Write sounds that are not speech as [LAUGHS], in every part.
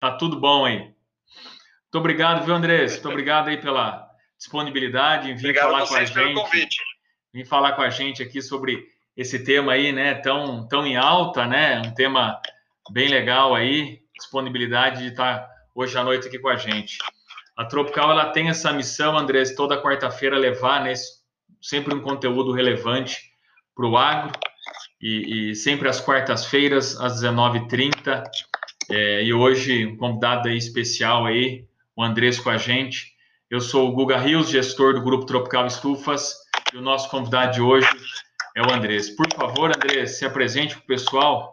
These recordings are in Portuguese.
Tá tudo bom aí. Muito obrigado, viu, Andrés? Muito obrigado aí pela disponibilidade em vir obrigado falar com a gente. Pelo convite. Vim falar com a gente aqui sobre esse tema aí, né, tão, tão em alta, né, um tema bem legal aí, disponibilidade de estar hoje à noite aqui com a gente. A Tropical, ela tem essa missão, Andrés, toda quarta-feira levar, né, sempre um conteúdo relevante para o agro, e, e, sempre às quartas-feiras, às 19h30, é, e hoje um convidado aí especial aí, o Andrés com a gente. Eu sou o Guga Rios, gestor do Grupo Tropical Estufas, e o nosso convidado de hoje é o Andrés. Por favor, Andrés, se apresente para o pessoal.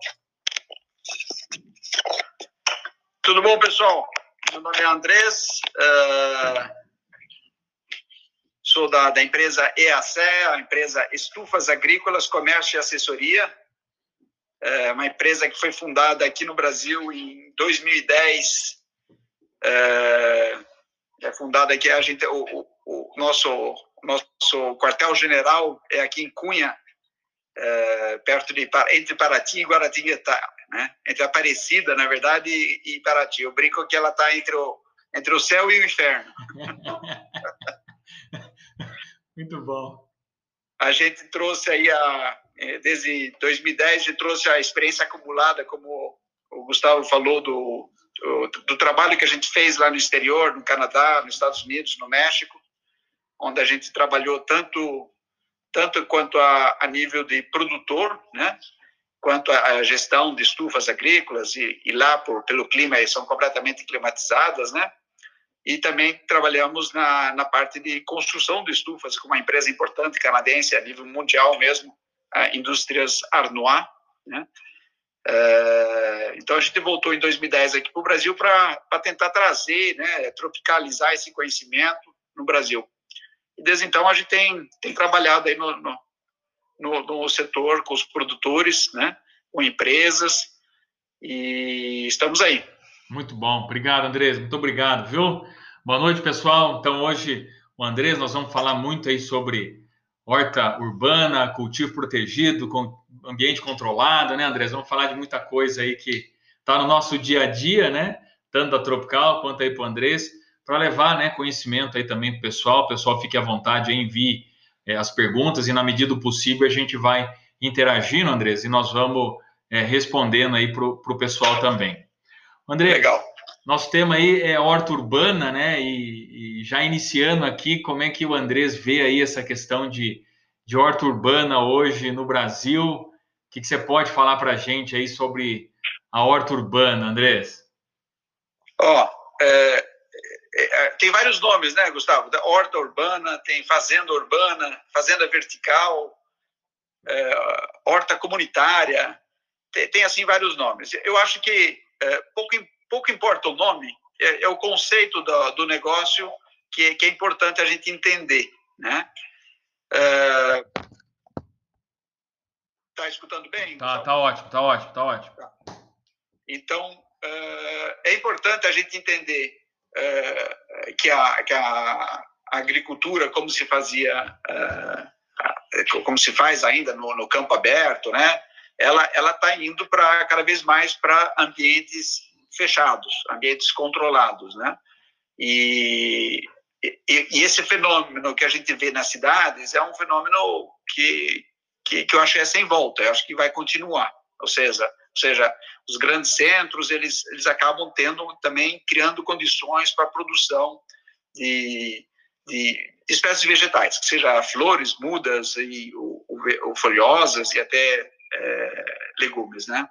Tudo bom, pessoal? Meu nome é Andrés, uh, sou da, da empresa EAC, a empresa Estufas Agrícolas, Comércio e Assessoria, é uma empresa que foi fundada aqui no Brasil em 2010, é, é fundada aqui, a gente, o, o, o nosso, nosso quartel-general é aqui em Cunha, é, perto de entre Paraty e Guaratinguetá, né? Entre Aparecida, na verdade, e, e Paraty. Eu brinco que ela está entre o entre o céu e o inferno. [LAUGHS] Muito bom. A gente trouxe aí a desde 2010 a gente trouxe a experiência acumulada, como o Gustavo falou do, do, do trabalho que a gente fez lá no exterior, no Canadá, nos Estados Unidos, no México, onde a gente trabalhou tanto tanto quanto a, a nível de produtor, né, quanto a gestão de estufas agrícolas e, e, lá por pelo clima são completamente climatizadas, né, e também trabalhamos na, na parte de construção de estufas com uma empresa importante canadense a nível mundial mesmo, Indústrias Arnois, né. É, então a gente voltou em 2010 aqui para o Brasil para tentar trazer, né, tropicalizar esse conhecimento no Brasil. E desde então a gente tem, tem trabalhado aí no, no, no, no setor com os produtores, né, com empresas, e estamos aí. Muito bom, obrigado Andrés, muito obrigado, viu? Boa noite pessoal, então hoje o Andrés, nós vamos falar muito aí sobre horta urbana, cultivo protegido, com ambiente controlado, né Andrés? Vamos falar de muita coisa aí que está no nosso dia a dia, né? Tanto da Tropical quanto aí para o Andrés para levar né, conhecimento aí também para o pessoal. O pessoal fique à vontade, envie é, as perguntas e, na medida do possível, a gente vai interagindo, Andrés, e nós vamos é, respondendo aí para o pessoal também. André, Legal. Nosso tema aí é horta urbana, né? E, e, já iniciando aqui, como é que o Andrés vê aí essa questão de, de horta urbana hoje no Brasil? O que, que você pode falar para a gente aí sobre a horta urbana, Andrés? Ó, oh, é, é, tem vários nomes, né, Gustavo? Da horta urbana, tem fazenda urbana, fazenda vertical, é, horta comunitária, tem, tem, assim vários nomes. Eu acho que é, pouco, pouco importa o nome, é, é o conceito do, do negócio que, que, é importante a gente entender, né? Tá escutando bem? Tá, tá ótimo, tá ótimo, tá ótimo. Tá. Então, é importante a gente entender é, que, a, que a agricultura, como se fazia, é, como se faz ainda no, no campo aberto, né? Ela ela está indo para cada vez mais para ambientes fechados, ambientes controlados, né? E, e, e, esse fenômeno que a gente vê nas cidades é um fenômeno que, que, que eu acho que é sem volta, eu acho que vai continuar. Ou seja, ou seja, os grandes centros, eles, eles acabam tendo também, criando condições para a produção de, de espécies vegetais, que seja flores, mudas, e, ou, ou folhosas e até é, legumes, né?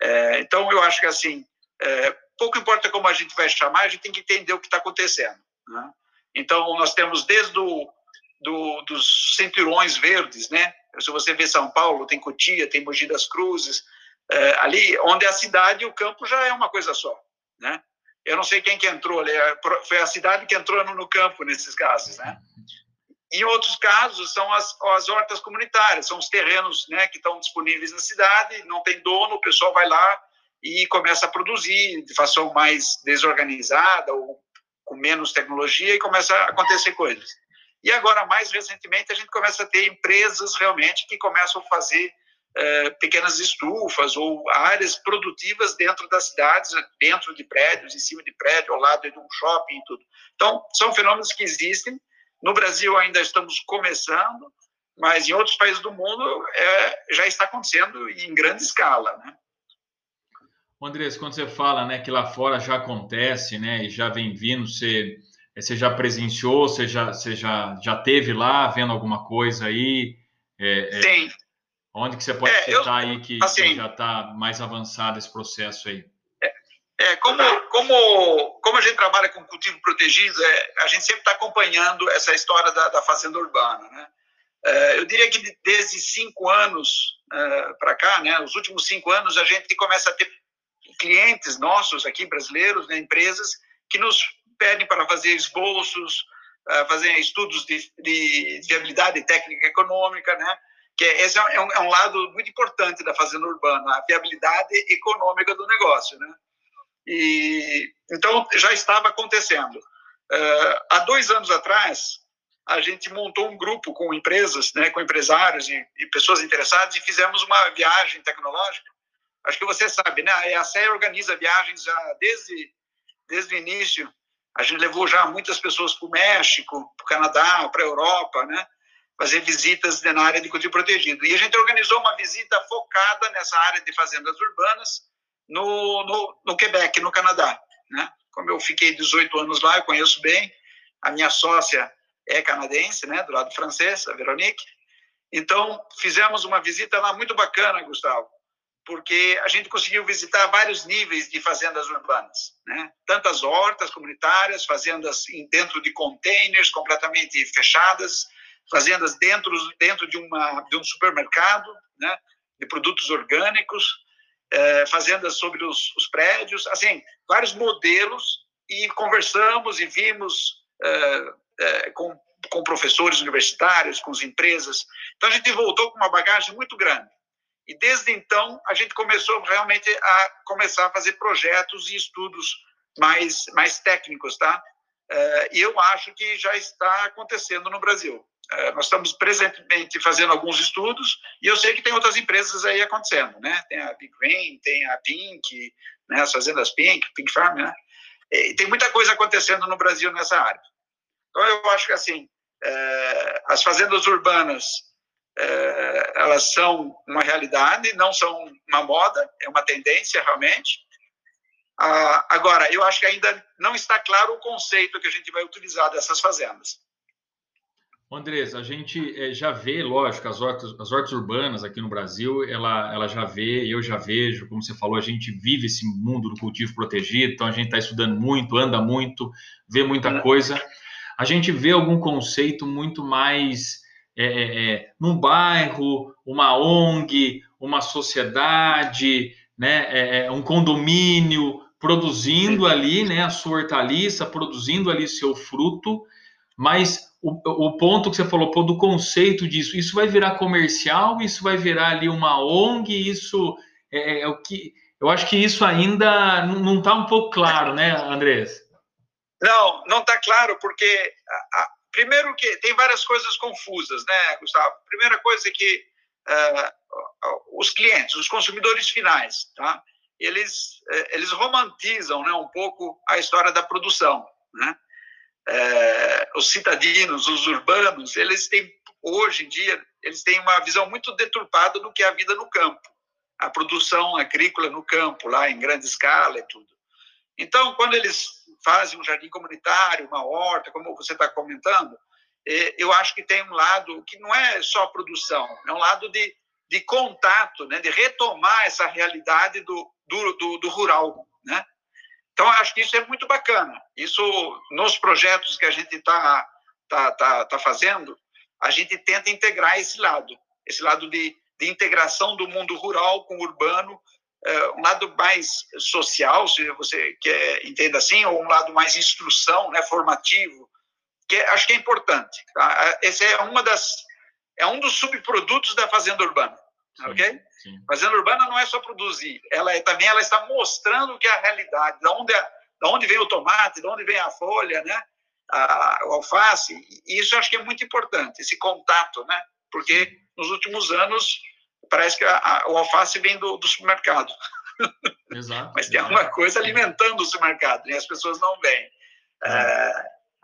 É, então, eu acho que, assim, é, pouco importa como a gente vai chamar, a gente tem que entender o que está acontecendo, né? Então, nós temos desde o do, dos cinturões verdes, né? Se você vê São Paulo, tem Cotia, tem Mogi das Cruzes, é, ali onde a cidade e o campo já é uma coisa só, né? Eu não sei quem que entrou ali, é, foi a cidade que entrou no, no campo nesses casos, né? Em outros casos, são as, as hortas comunitárias, são os terrenos né, que estão disponíveis na cidade, não tem dono, o pessoal vai lá e começa a produzir de fação mais desorganizada ou com menos tecnologia e começa a acontecer coisas. E agora, mais recentemente, a gente começa a ter empresas realmente que começam a fazer é, pequenas estufas ou áreas produtivas dentro das cidades, dentro de prédios, em cima de prédio, ao lado de um shopping e tudo. Então, são fenômenos que existem. No Brasil ainda estamos começando, mas em outros países do mundo é, já está acontecendo em grande escala, né? Andrés, quando você fala né, que lá fora já acontece, né, e já vem vindo, você, você já presenciou, você já, você já, já teve lá vendo alguma coisa aí? É, é, Sim. Onde que você pode é, citar eu, aí que, assim, que já está mais avançado esse processo aí? É, é, como, como, como a gente trabalha com cultivo protegido, é, a gente sempre está acompanhando essa história da, da fazenda urbana, né? É, eu diria que desde cinco anos é, para cá, né, os últimos cinco anos, a gente começa a ter clientes nossos aqui, brasileiros, né, empresas, que nos pedem para fazer esboços, uh, fazer estudos de, de viabilidade técnica e econômica, né? Que é, esse é um, é um, lado muito importante da fazenda urbana, a viabilidade econômica do negócio, né? E então já estava acontecendo. Uh, há dois anos atrás, a gente montou um grupo com empresas, né, com empresários e, e pessoas interessadas e fizemos uma viagem tecnológica Acho que você sabe, né? A SEA organiza viagens já desde, desde o início. A gente levou já muitas pessoas para o México, para o Canadá, para a Europa, né? Fazer visitas na área de cultivo protegido. E a gente organizou uma visita focada nessa área de fazendas urbanas no, no, no Quebec, no Canadá, né? Como eu fiquei 18 anos lá, eu conheço bem. A minha sócia é canadense, né? Do lado francês, a Veronique. Então, fizemos uma visita lá muito bacana, Gustavo porque a gente conseguiu visitar vários níveis de fazendas urbanas, né? Tantas hortas comunitárias, fazendas dentro de containers completamente fechadas, fazendas dentro dentro de uma de um supermercado, né? De produtos orgânicos, é, fazendas sobre os, os, prédios, assim, vários modelos e conversamos e vimos é, é, com com professores universitários, com as empresas. Então a gente voltou com uma bagagem muito grande. E desde então a gente começou realmente a começar a fazer projetos e estudos mais mais técnicos, tá? Uh, e eu acho que já está acontecendo no Brasil. Uh, nós estamos presentemente fazendo alguns estudos e eu sei que tem outras empresas aí acontecendo, né? Tem a Big Green, tem a Pink, né? As fazendas Pink, Pink Farm, né? E tem muita coisa acontecendo no Brasil nessa área. Então eu acho que assim uh, as fazendas urbanas é, elas são uma realidade, não são uma moda, é uma tendência realmente. Ah, agora, eu acho que ainda não está claro o conceito que a gente vai utilizar dessas fazendas. Andrés, a gente é, já vê, lógico, as hortas, as hortas urbanas aqui no Brasil, ela, ela já vê, eu já vejo, como você falou, a gente vive esse mundo do cultivo protegido, então a gente está estudando muito, anda muito, vê muita uhum. coisa. A gente vê algum conceito muito mais é, é, é, num bairro, uma ONG, uma sociedade, né, é, é, um condomínio, produzindo ali né, a sua hortaliça, produzindo ali seu fruto, mas o, o ponto que você falou pô, do conceito disso, isso vai virar comercial, isso vai virar ali uma ONG, isso é, é o que. Eu acho que isso ainda não está um pouco claro, né, Andrés? Não, não está claro, porque a, Primeiro que tem várias coisas confusas, né, Gustavo? Primeira coisa é que uh, os clientes, os consumidores finais, tá? Eles uh, eles romantizam, né, um pouco a história da produção, né? Uh, os cidadinos, os urbanos, eles têm hoje em dia eles têm uma visão muito deturpada do que é a vida no campo, a produção agrícola no campo, lá em grande escala e tudo. Então, quando eles fazem um jardim comunitário, uma horta, como você está comentando, é, eu acho que tem um lado que não é só produção, é um lado de, de contato, né, de retomar essa realidade do, do, do, do rural, né? Então, acho que isso é muito bacana. Isso, nos projetos que a gente está tá, tá, tá fazendo, a gente tenta integrar esse lado, esse lado de, de integração do mundo rural com o urbano, um lado mais social, se você quer entenda assim, ou um lado mais instrução, né, formativo, que acho que é importante. Tá? Esse é uma das é um dos subprodutos da fazenda urbana, sim, ok? Sim. Fazenda urbana não é só produzir, ela é, também ela está mostrando que é a realidade, da onde, da onde vem o tomate, da onde vem a folha, né? A, o alface, e isso acho que é muito importante, esse contato, né? Porque nos últimos anos parece que a, a, o alface vem do, do supermercado. [LAUGHS] Exato. Mas tem alguma coisa alimentando o supermercado, e as pessoas não veem. É,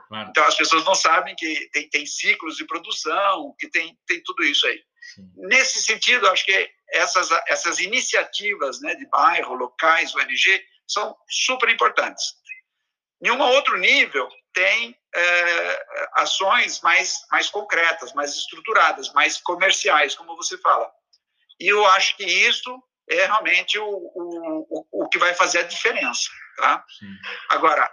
claro. Então, as pessoas não sabem que tem, tem ciclos de produção, que tem, tem tudo isso aí. Sim. Nesse sentido, acho que essas, essas iniciativas né, de bairro, locais, ONG, são super importantes. Em um outro nível, tem é, ações mais, mais concretas, mais estruturadas, mais comerciais, como você fala. E eu acho que isso é realmente o, o, o, que vai fazer a diferença. Tá? Agora,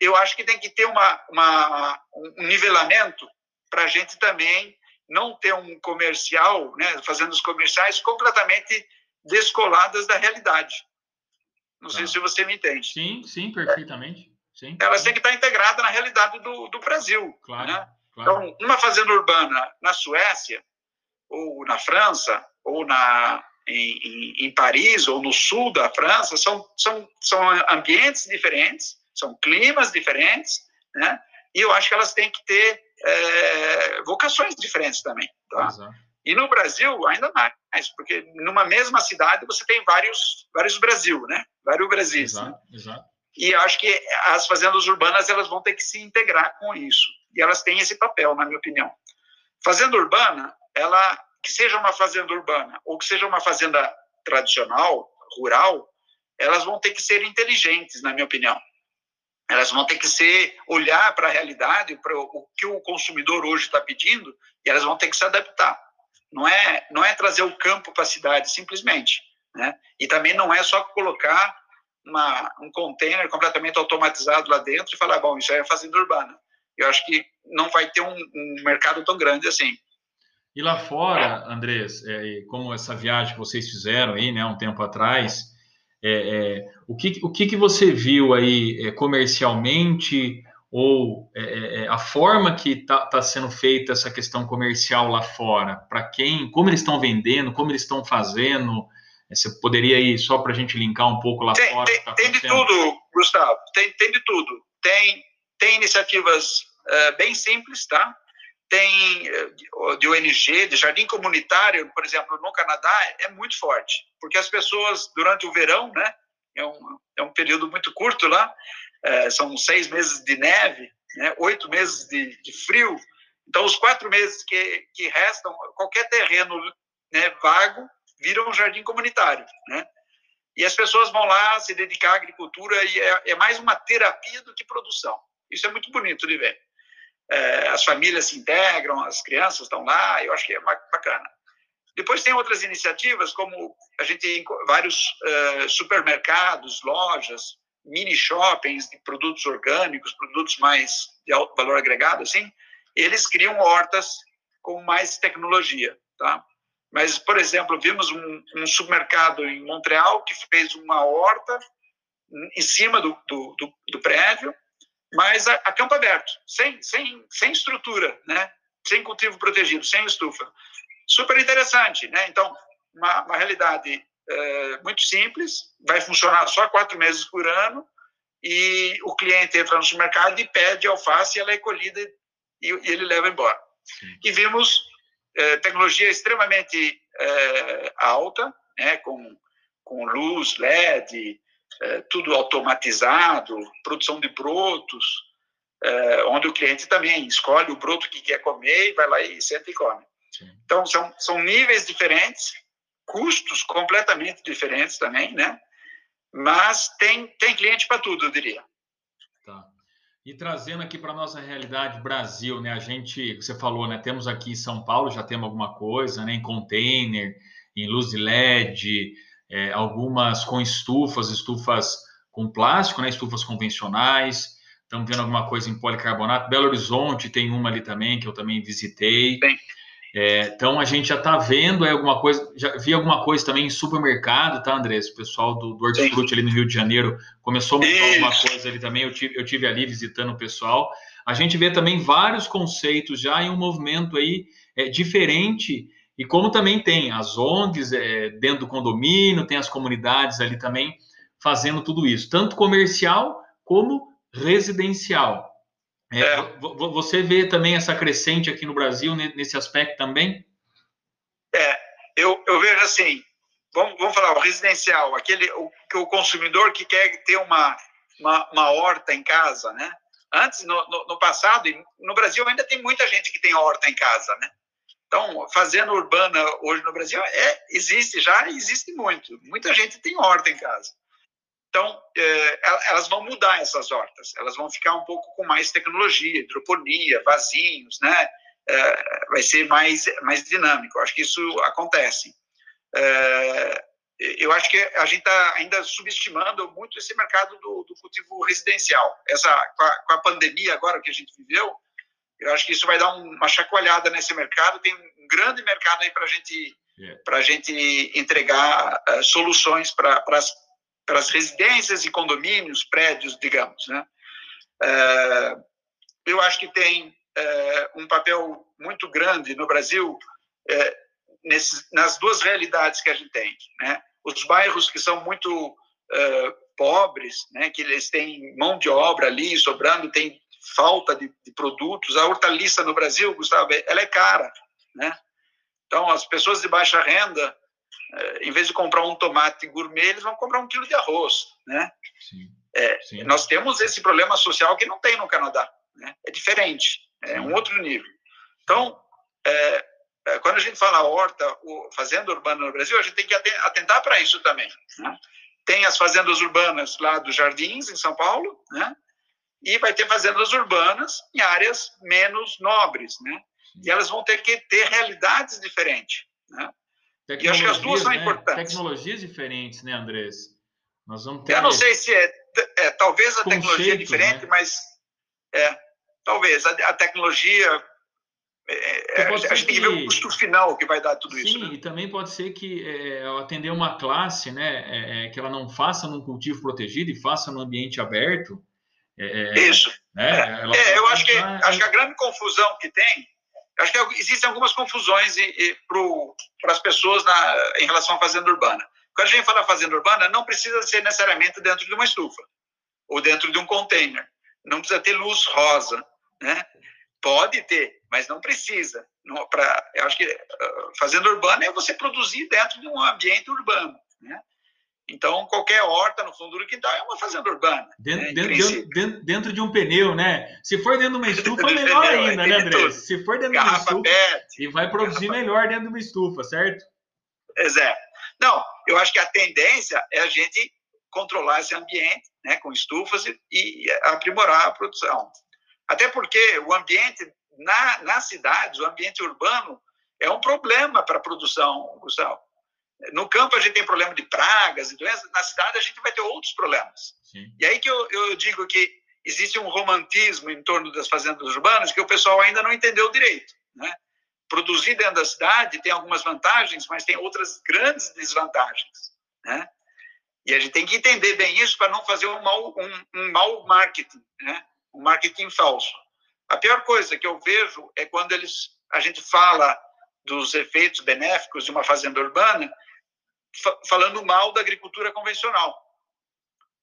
eu acho que tem que ter uma, uma um nivelamento para a gente também não ter um comercial, né, fazendo os comerciais completamente descoladas da realidade. Não tá. sei se você me entende. Sim, sim, perfeitamente. Sim. Elas têm que estar integradas na realidade do, do Brasil. Claro, né? claro. Então, uma fazenda urbana na Suécia, ou na França, ou na, em, em, em, Paris ou no sul da França são, são, são ambientes diferentes, são climas diferentes, né? E eu acho que elas têm que ter é, vocações diferentes também, tá? Exato. E no Brasil ainda mais, porque numa mesma cidade você tem vários vários Brasil, né? Vários Brasis. Exato, né? exato. E acho que as fazendas urbanas elas vão ter que se integrar com isso. E elas têm esse papel, na minha opinião. Fazenda urbana, ela que seja uma fazenda urbana ou que seja uma fazenda tradicional, rural, elas vão ter que ser inteligentes, na minha opinião. Elas vão ter que ser olhar para a realidade, para o que o consumidor hoje está pedindo, e elas vão ter que se adaptar. Não é, não é trazer o campo para a cidade, simplesmente. Né? E também não é só colocar uma, um container completamente automatizado lá dentro e falar, bom, isso é fazenda urbana. Eu acho que não vai ter um, um mercado tão grande assim. E lá fora, Andrés, é, como essa viagem que vocês fizeram aí, né, um tempo atrás, é, é, o, que, o que, que você viu aí é, comercialmente ou é, é, a forma que está tá sendo feita essa questão comercial lá fora? Para quem, como eles estão vendendo, como eles estão fazendo? Você poderia ir só para a gente linkar um pouco lá tem, fora? Tem, tá tem de tudo, Gustavo. Tem, tem de tudo. Tem, tem iniciativas uh, bem simples, tá? Tem eh, de ONG, de jardim comunitário, por exemplo, no Canadá, é muito forte, porque as pessoas, durante o verão, né, é um, é um período muito curto lá, é, são seis meses de neve, né, oito meses de, de, frio, então os quatro meses que, que restam, qualquer terreno né, vago vira um jardim comunitário, né, e as pessoas vão lá se dedicar à agricultura e é, é mais uma terapia do que produção. Isso é muito bonito de ver é, as famílias se integram, as crianças estão lá, eu acho que é bacana. Depois tem outras iniciativas, como a gente tem vários uh, supermercados, lojas, mini shoppings de produtos orgânicos, produtos mais de alto valor agregado, assim, eles criam hortas com mais tecnologia, tá? Mas, por exemplo, vimos um, um supermercado em Montreal que fez uma horta em cima do, do, do, do prédio, mas a, a, campo aberto, sem, sem, sem estrutura, né? sem cultivo protegido, sem estufa. Super interessante, né? Então, uma, uma realidade é, muito simples, vai funcionar só quatro meses por ano, e o cliente entra no supermercado e pede alface, e ela é colhida e, e ele leva embora. Sim. E vimos é, tecnologia extremamente é, alta, né? com, com luz LED, é, tudo automatizado, produção de brotos, é, onde o cliente também escolhe o broto que quer comer e vai lá e senta e come. Sim. Então, são, são níveis diferentes, custos completamente diferentes também, né? Mas tem, tem cliente para tudo, eu diria. Tá. E trazendo aqui para a nossa realidade Brasil, né? A gente, você falou, né? Temos aqui em São Paulo, já temos alguma coisa, né? Em container, em luz de LED, é, algumas com estufas, estufas com plástico, né, estufas convencionais. Estamos vendo alguma coisa em policarbonato. Belo Horizonte tem uma ali também, que eu também visitei. É, então a gente já está vendo é, alguma coisa, já vi alguma coisa também em supermercado, tá, Andrés? O pessoal do, do Hortifruti ali no Rio de Janeiro começou a montar alguma coisa ali também. Eu tive, eu tive ali visitando o pessoal. A gente vê também vários conceitos já em um movimento aí é, diferente e como também tem as ONGs é, dentro do condomínio, tem as comunidades ali também fazendo tudo isso, tanto comercial como residencial. É, é. Você vê também essa crescente aqui no Brasil nesse aspecto também? É, eu, eu vejo assim, vamos, vamos falar, o residencial, aquele, o, o consumidor que quer ter uma, uma, uma horta em casa, né? Antes, no, no, no, passado, no Brasil ainda tem muita gente que tem horta em casa, né? Então, fazenda urbana hoje no Brasil é, existe já, existe muito. Muita gente tem horta em casa. Então, é, elas vão mudar essas hortas, elas vão ficar um pouco com mais tecnologia, hidroponia, vasinhos, né? É, vai ser mais, mais dinâmico. Eu acho que isso acontece. É, eu acho que a gente está ainda subestimando muito esse mercado do, do cultivo residencial. Essa, com a, com a, pandemia agora que a gente viveu, eu acho que isso vai dar uma chacoalhada nesse mercado. Tem um grande mercado aí para gente, yeah. a gente entregar uh, soluções para as residências e condomínios, prédios, digamos. Né? Uh, eu acho que tem uh, um papel muito grande no Brasil nesses, nas duas realidades que a gente tem. Né? os bairros que são muito pobres, né, que eles têm mão de obra ali sobrando, tem falta de, de, produtos. A hortaliça no Brasil, Gustavo, ela é cara, né? Então, as pessoas de baixa renda, uh, em vez de comprar um tomate gourmet, eles vão comprar um quilo de arroz, né? Sim. É, Sim. Nós temos esse problema social que não tem no Canadá, né? É diferente, é Sim. um outro nível. Então, é, é, quando a gente fala horta, fazenda urbana no Brasil, a gente tem que atentar para isso também. Né? Tem as fazendas urbanas lá dos Jardins, em São Paulo, né? E vai ter fazendas urbanas em áreas menos nobres, né? E elas vão ter que ter realidades diferentes, né? E acho que as duas são né? importantes. Tecnologias diferentes, né, Andrés? Nós vamos ter... Eu não sei se é, é talvez a Conceito, tecnologia é diferente, né? mas é, talvez a, a tecnologia é, a gente tem que ver o custo final que vai dar tudo sim, isso. Sim, né? e também pode ser que é, atender uma classe, né, é, é, que ela não faça num cultivo protegido e faça no ambiente aberto. É, é, isso. Né, eu acho que, acho que a grande confusão que tem, acho que existem algumas confusões para as pessoas na, em relação à fazenda urbana. Quando a gente fala fazenda urbana, não precisa ser necessariamente dentro de uma estufa ou dentro de um container. Não precisa ter luz rosa, né? Pode ter, mas não precisa. Não, pra, eu acho que uh, fazenda urbana é você produzir dentro de um ambiente urbano. Né? Então, qualquer horta no fundo do quintal é uma fazenda urbana. Dentro, né, dentro, dentro, dentro, de um pneu, né? Se for dentro de uma [LAUGHS] estufa, melhor pneu, ainda, né, André? Se for dentro Garrafa de uma estufa, pet, e vai produzir garrafa... melhor dentro de uma estufa, certo? Exato. Não, eu acho que a tendência é a gente controlar esse ambiente, né, com estufas e, e aprimorar a produção. Até porque o ambiente na, na cidade, o ambiente urbano é um problema para a produção, Gustavo. No campo a gente tem problema de pragas e doenças, na cidade a gente vai ter outros problemas. Sim. E aí que eu, eu digo que existe um romantismo em torno das fazendas urbanas que o pessoal ainda não entendeu direito. Né? Produzir dentro da cidade tem algumas vantagens, mas tem outras grandes desvantagens. Né? E a gente tem que entender bem isso para não fazer um mau, um, um mau marketing. Né? um marketing falso. A pior coisa que eu vejo é quando eles, a gente fala dos efeitos benéficos de uma fazenda urbana, falando mal da agricultura convencional.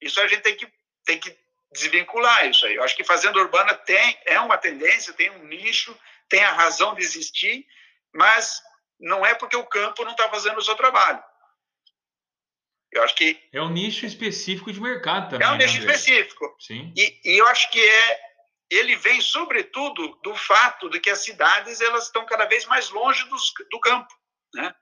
Isso a gente tem que, tem que desvincular isso aí. Eu acho que fazenda urbana tem é uma tendência, tem um nicho, tem a razão de existir, mas não é porque o campo não está fazendo o seu trabalho. Eu acho que. É um nicho específico de mercado também. É um né, nicho específico. Sim. E, e, eu acho que é. Ele vem, sobretudo, do fato de que as cidades elas estão cada vez mais longe dos, do campo. Né?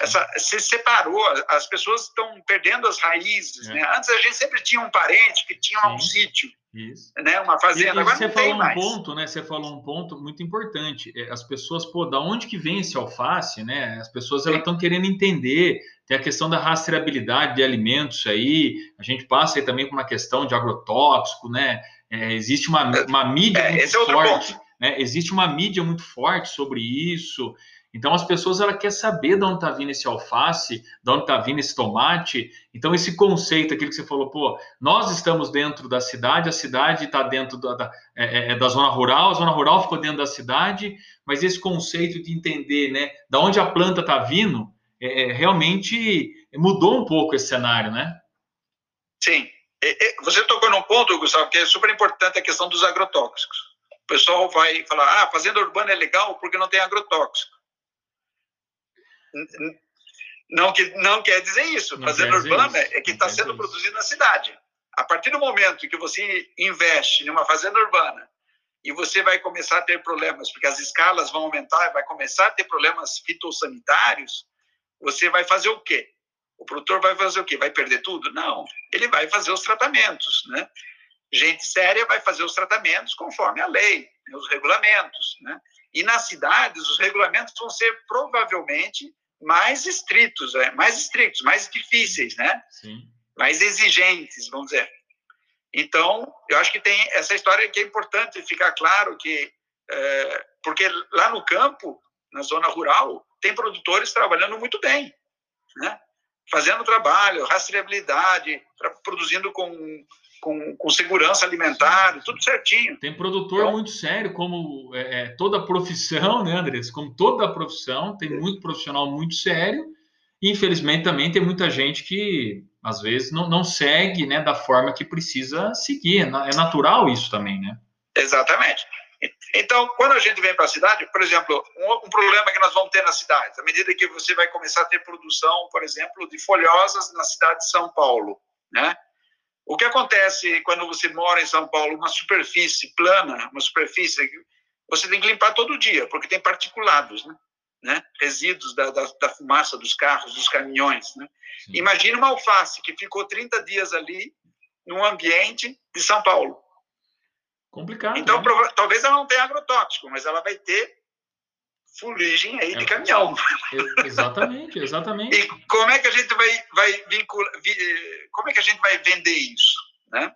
Essa, se separou, as pessoas estão perdendo as raízes. É. Né? Antes a gente sempre tinha um parente que tinha Sim. um sítio. Isso. Né, uma fazenda, e, agora você não falou tem um mais. ponto, né? Você falou um ponto muito importante. É, as pessoas, pô, da onde que vem esse alface, né? As pessoas elas estão querendo entender. Tem a questão da rastreabilidade de alimentos aí. A gente passa aí também por uma questão de agrotóxico, né? É, existe uma, uma mídia é, muito é forte. Né? Existe uma mídia muito forte sobre isso. Então as pessoas ela quer saber de onde está vindo esse alface, de onde está vindo esse tomate. Então esse conceito, aquilo que você falou, pô, nós estamos dentro da cidade, a cidade está dentro da, da, é, é, é, da, zona rural, a zona rural ficou dentro da cidade, mas esse conceito de entender, né, da onde a planta está vindo, é, é, realmente mudou um pouco esse cenário, né? Sim. Você tocou num ponto, Gustavo, que é super importante a questão dos agrotóxicos. O pessoal vai falar, ah, fazenda urbana é legal porque não tem agrotóxico. Não, que, não quer dizer isso. Não fazenda urbana isso. é que está sendo produzido na cidade. A partir do momento que você investe numa fazenda urbana e você vai começar a ter problemas, porque as escalas vão aumentar, vai começar a ter problemas fitossanitários, você vai fazer o quê? O produtor vai fazer o quê? Vai perder tudo? Não, ele vai fazer os tratamentos, né? Gente séria vai fazer os tratamentos conforme a lei, né? os regulamentos, né? E nas cidades, os regulamentos vão ser provavelmente mais estritos, né? mais estritos, mais difíceis, né? Sim. Mais exigentes, vamos dizer. Então, eu acho que tem essa história que é importante ficar claro que, é, porque lá no campo, na zona rural, tem produtores trabalhando muito bem, né? Fazendo trabalho, rastreabilidade, produzindo com, com, com segurança alimentar, tudo certinho. Tem produtor então, muito sério, como é, é, toda profissão, né, Andrés? Como toda profissão, tem muito profissional muito sério. Infelizmente, também tem muita gente que às vezes não, não segue né, da forma que precisa seguir. É, é natural isso também, né? Exatamente. Então, quando a gente vem para a cidade, por exemplo, um, um, problema que nós vamos ter na cidade, à medida que você vai começar a ter produção, por exemplo, de folhosas na cidade de São Paulo, né? O que acontece quando você mora em São Paulo, uma superfície plana, uma superfície, você tem que limpar todo dia, porque tem particulados, né? né? resíduos da, da, da, fumaça dos carros, dos caminhões. Né? Imagina uma alface que ficou 30 dias ali num ambiente de São Paulo. Complicado. Então, né? talvez ela não tenha agrotóxico, mas ela vai ter fuligem aí é, de caminhão. Exatamente, exatamente. [LAUGHS] E como é que a gente vai, vai vincular, como é que a gente vai vender isso, né?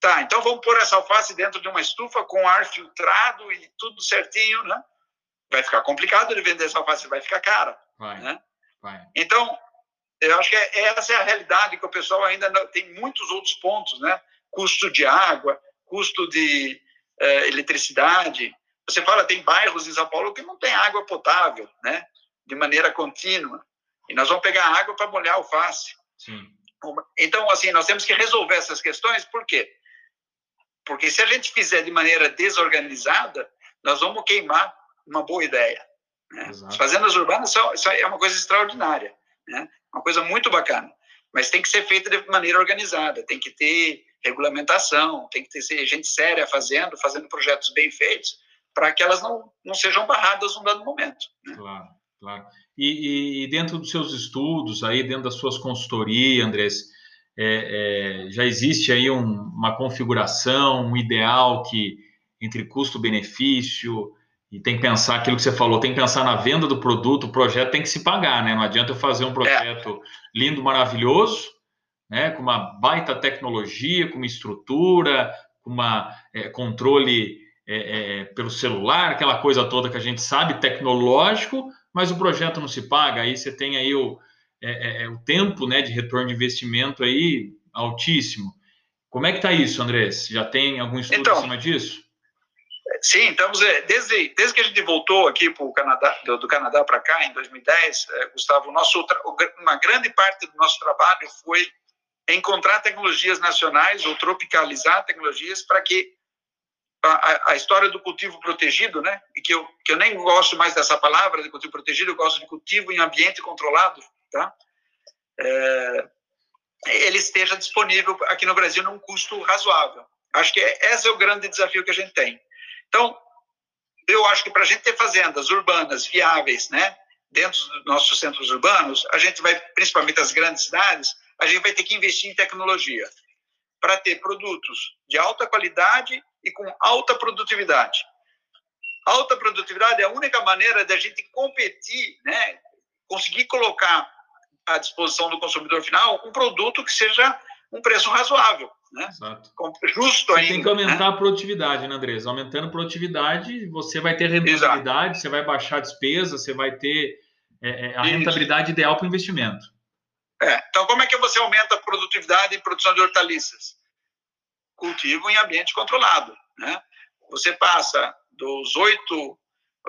Tá, então vamos pôr essa alface dentro de uma estufa com ar filtrado e tudo certinho, né? vai ficar complicado de vender essa alface, vai ficar cara. Vai, né? vai. Então, eu acho que é, essa é a realidade que o pessoal ainda não, tem muitos outros pontos, né? Custo de água, custo de eh, eletricidade. Você fala, tem bairros em São Paulo que não tem água potável, né? De maneira contínua. E nós vamos pegar água para molhar a alface. Sim. Então, assim, nós temos que resolver essas questões, por quê? Porque se a gente fizer de maneira desorganizada, nós vamos queimar uma boa ideia. Né? As fazendas urbanas são, são, é uma coisa extraordinária, né? uma coisa muito bacana, mas tem que ser feita de maneira organizada, tem que ter regulamentação, tem que ter gente séria fazendo, fazendo projetos bem feitos, para que elas não, não sejam barradas num dado momento. Né? Claro, claro. E, e, dentro dos seus estudos, aí dentro das suas consultorias, Andrés, é, é, já existe aí um, uma configuração, um ideal que entre custo-benefício, e tem que pensar aquilo que você falou, tem que pensar na venda do produto, o projeto tem que se pagar, né? Não adianta eu fazer um projeto é. lindo, maravilhoso, né? Com uma baita tecnologia, com uma estrutura, com uma é, controle é, é pelo celular, aquela coisa toda que a gente sabe, tecnológico, mas o projeto não se paga. Aí você tem aí o, é, é, o tempo, né, de retorno de investimento aí altíssimo. Como é que está isso, Andrés? Já tem algum estudo então, em cima disso? Sim, estamos é, desde, desde que a gente voltou aqui pro Canadá, do, do Canadá para cá em 2010, é, Gustavo, nosso, uma grande parte do nosso trabalho foi encontrar tecnologias nacionais ou tropicalizar tecnologias para que a, a, história do cultivo protegido, né, e que eu, que eu nem gosto mais dessa palavra de cultivo protegido, eu gosto de cultivo em ambiente controlado, tá? É, ele esteja disponível aqui no Brasil num custo razoável. Acho que é, esse é o grande desafio que a gente tem. Então, eu acho que para a gente ter fazendas urbanas viáveis, né, dentro dos nossos centros urbanos, a gente vai, principalmente as grandes cidades, a gente vai ter que investir em tecnologia para ter produtos de alta qualidade e com alta produtividade. Alta produtividade é a única maneira da gente competir, né, conseguir colocar à disposição do consumidor final um produto que seja um preço razoável né? Exato. Justo ainda. Tem que aumentar né? a produtividade, né, Andrés? Aumentando a produtividade, você vai ter rentabilidade, Exato. você vai baixar a despesa, você vai ter é, é a rentabilidade ideal para o investimento. É. Então, como é que você aumenta a produtividade em produção de hortaliças? Cultivo em ambiente controlado. Né? Você passa dos 8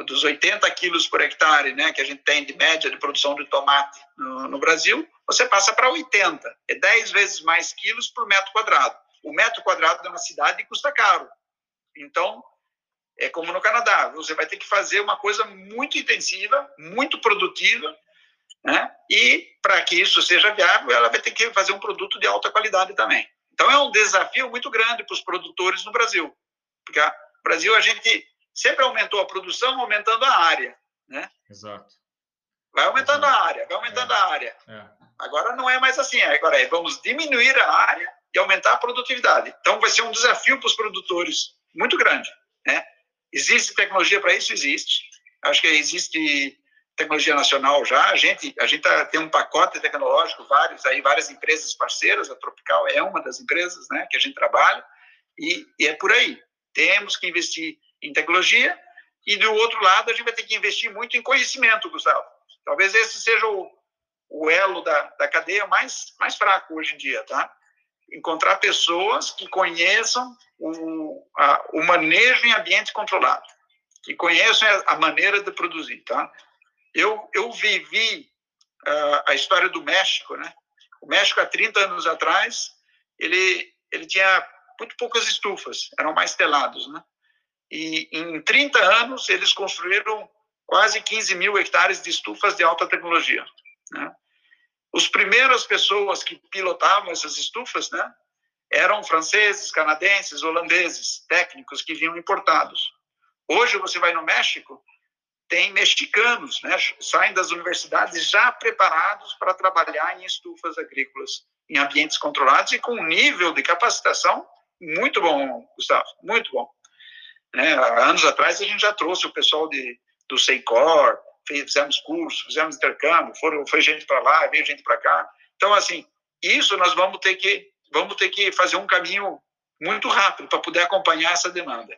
dos 80 quilos por hectare, né, que a gente tem de média de produção de tomate no, no Brasil, você passa para 80. É 10 vezes mais quilos por metro quadrado. O metro quadrado de uma cidade custa caro. Então, é como no Canadá, você vai ter que fazer uma coisa muito intensiva, muito produtiva, né? E para que isso seja viável, ela vai ter que fazer um produto de alta qualidade também. Então é um desafio muito grande para os produtores no Brasil, porque no Brasil a gente sempre aumentou a produção, aumentando a área, né? Exato. Vai aumentando Exato. a área, vai aumentando é. a área. É. Agora não é mais assim, agora é vamos diminuir a área e aumentar a produtividade. Então vai ser um desafio para os produtores muito grande, né? Existe tecnologia para isso? Existe. Acho que existe tecnologia nacional já. A gente, a gente tá, tem um pacote tecnológico, vários aí, várias empresas parceiras. A Tropical é uma das empresas, né, que a gente trabalha. E, e é por aí. Temos que investir em tecnologia e do outro lado a gente vai ter que investir muito em conhecimento, Gustavo. Talvez esse seja o, o elo da, da cadeia mais mais fraco hoje em dia, tá? Encontrar pessoas que conheçam o, a, o manejo em ambiente controlado, que conheçam a, maneira de produzir, tá? Eu, eu vivi uh, a história do México, né? O México, há 30 anos atrás, ele, ele tinha muito poucas estufas, eram mais telados, né? E em 30 anos, eles construíram quase 15 mil hectares de estufas de alta tecnologia. Né? Os primeiras pessoas que pilotavam essas estufas, né, eram franceses, canadenses, holandeses, técnicos que vinham importados. Hoje você vai no México, tem mexicanos, né, saem das universidades já preparados para trabalhar em estufas agrícolas, em ambientes controlados e com um nível de capacitação muito bom, Gustavo, muito bom. Né, anos atrás a gente já trouxe o pessoal de, do Seicor, fizemos curso, fizemos intercâmbio, foram, foi gente para lá, veio gente para cá. Então, assim, isso nós vamos ter que, vamos ter que fazer um caminho muito rápido para poder acompanhar essa demanda.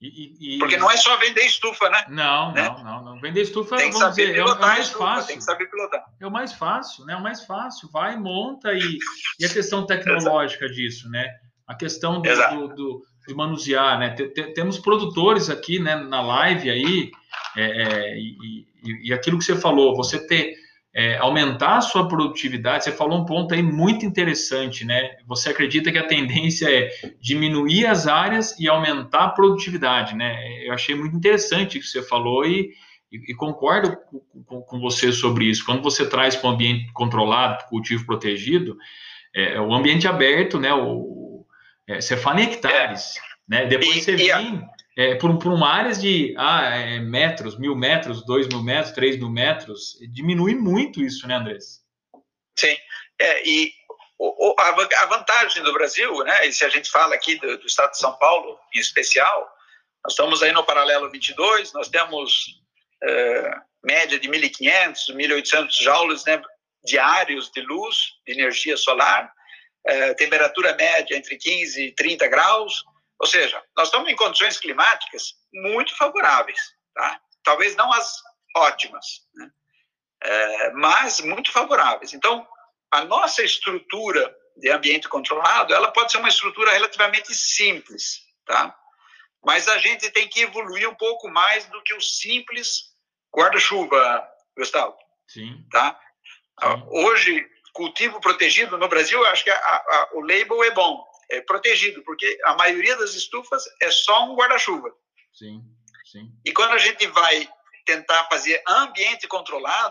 E, e, Porque não é só vender estufa, né? Não, né? não, não, não. Vender estufa tem que saber dizer, pilotar é o mais estufa, fácil. Tem que saber pilotar. É o mais fácil, né? É o mais fácil. Vai, monta e, e a questão tecnológica disso, né? A questão do, do, do, de manusear, né? Temos produtores aqui, né, na live aí, é, é, e, e, aquilo que você falou, você ter é, aumentar a sua produtividade, você falou um ponto aí muito interessante, né? Você acredita que a tendência é diminuir as áreas e aumentar a produtividade, né? Eu achei muito interessante o que você falou e, e, e concordo com, com, com, você sobre isso. Quando você traz para um ambiente controlado, cultivo protegido, é, o ambiente aberto, né? O, é, você fala em hectares, né? Depois você vem é, por, por uma área de ah, é, metros, mil metros, dois mil metros, três mil metros, diminui muito isso, né, Andrés? Sim, é, e o, a, a, vantagem do Brasil, né, e se a gente fala aqui do, do, estado de São Paulo em especial, nós estamos aí no paralelo 22, nós temos é, média de 1.500, 1.800 joules né, diários de luz, de energia solar, é, temperatura média entre 15 e 30 graus, ou seja, nós estamos em condições climáticas muito favoráveis, tá? Talvez não as ótimas, né? é, mas muito favoráveis. Então, a nossa estrutura de ambiente controlado, ela pode ser uma estrutura relativamente simples, tá? Mas a gente tem que evoluir um pouco mais do que o simples guarda-chuva, Gustavo. Sim. Tá? Sim. Hoje, cultivo protegido no Brasil, acho que a, a, o label é bom, é, protegido, porque a maioria das estufas é só um guarda-chuva. Sim, sim. E quando a gente vai tentar fazer ambiente controlado,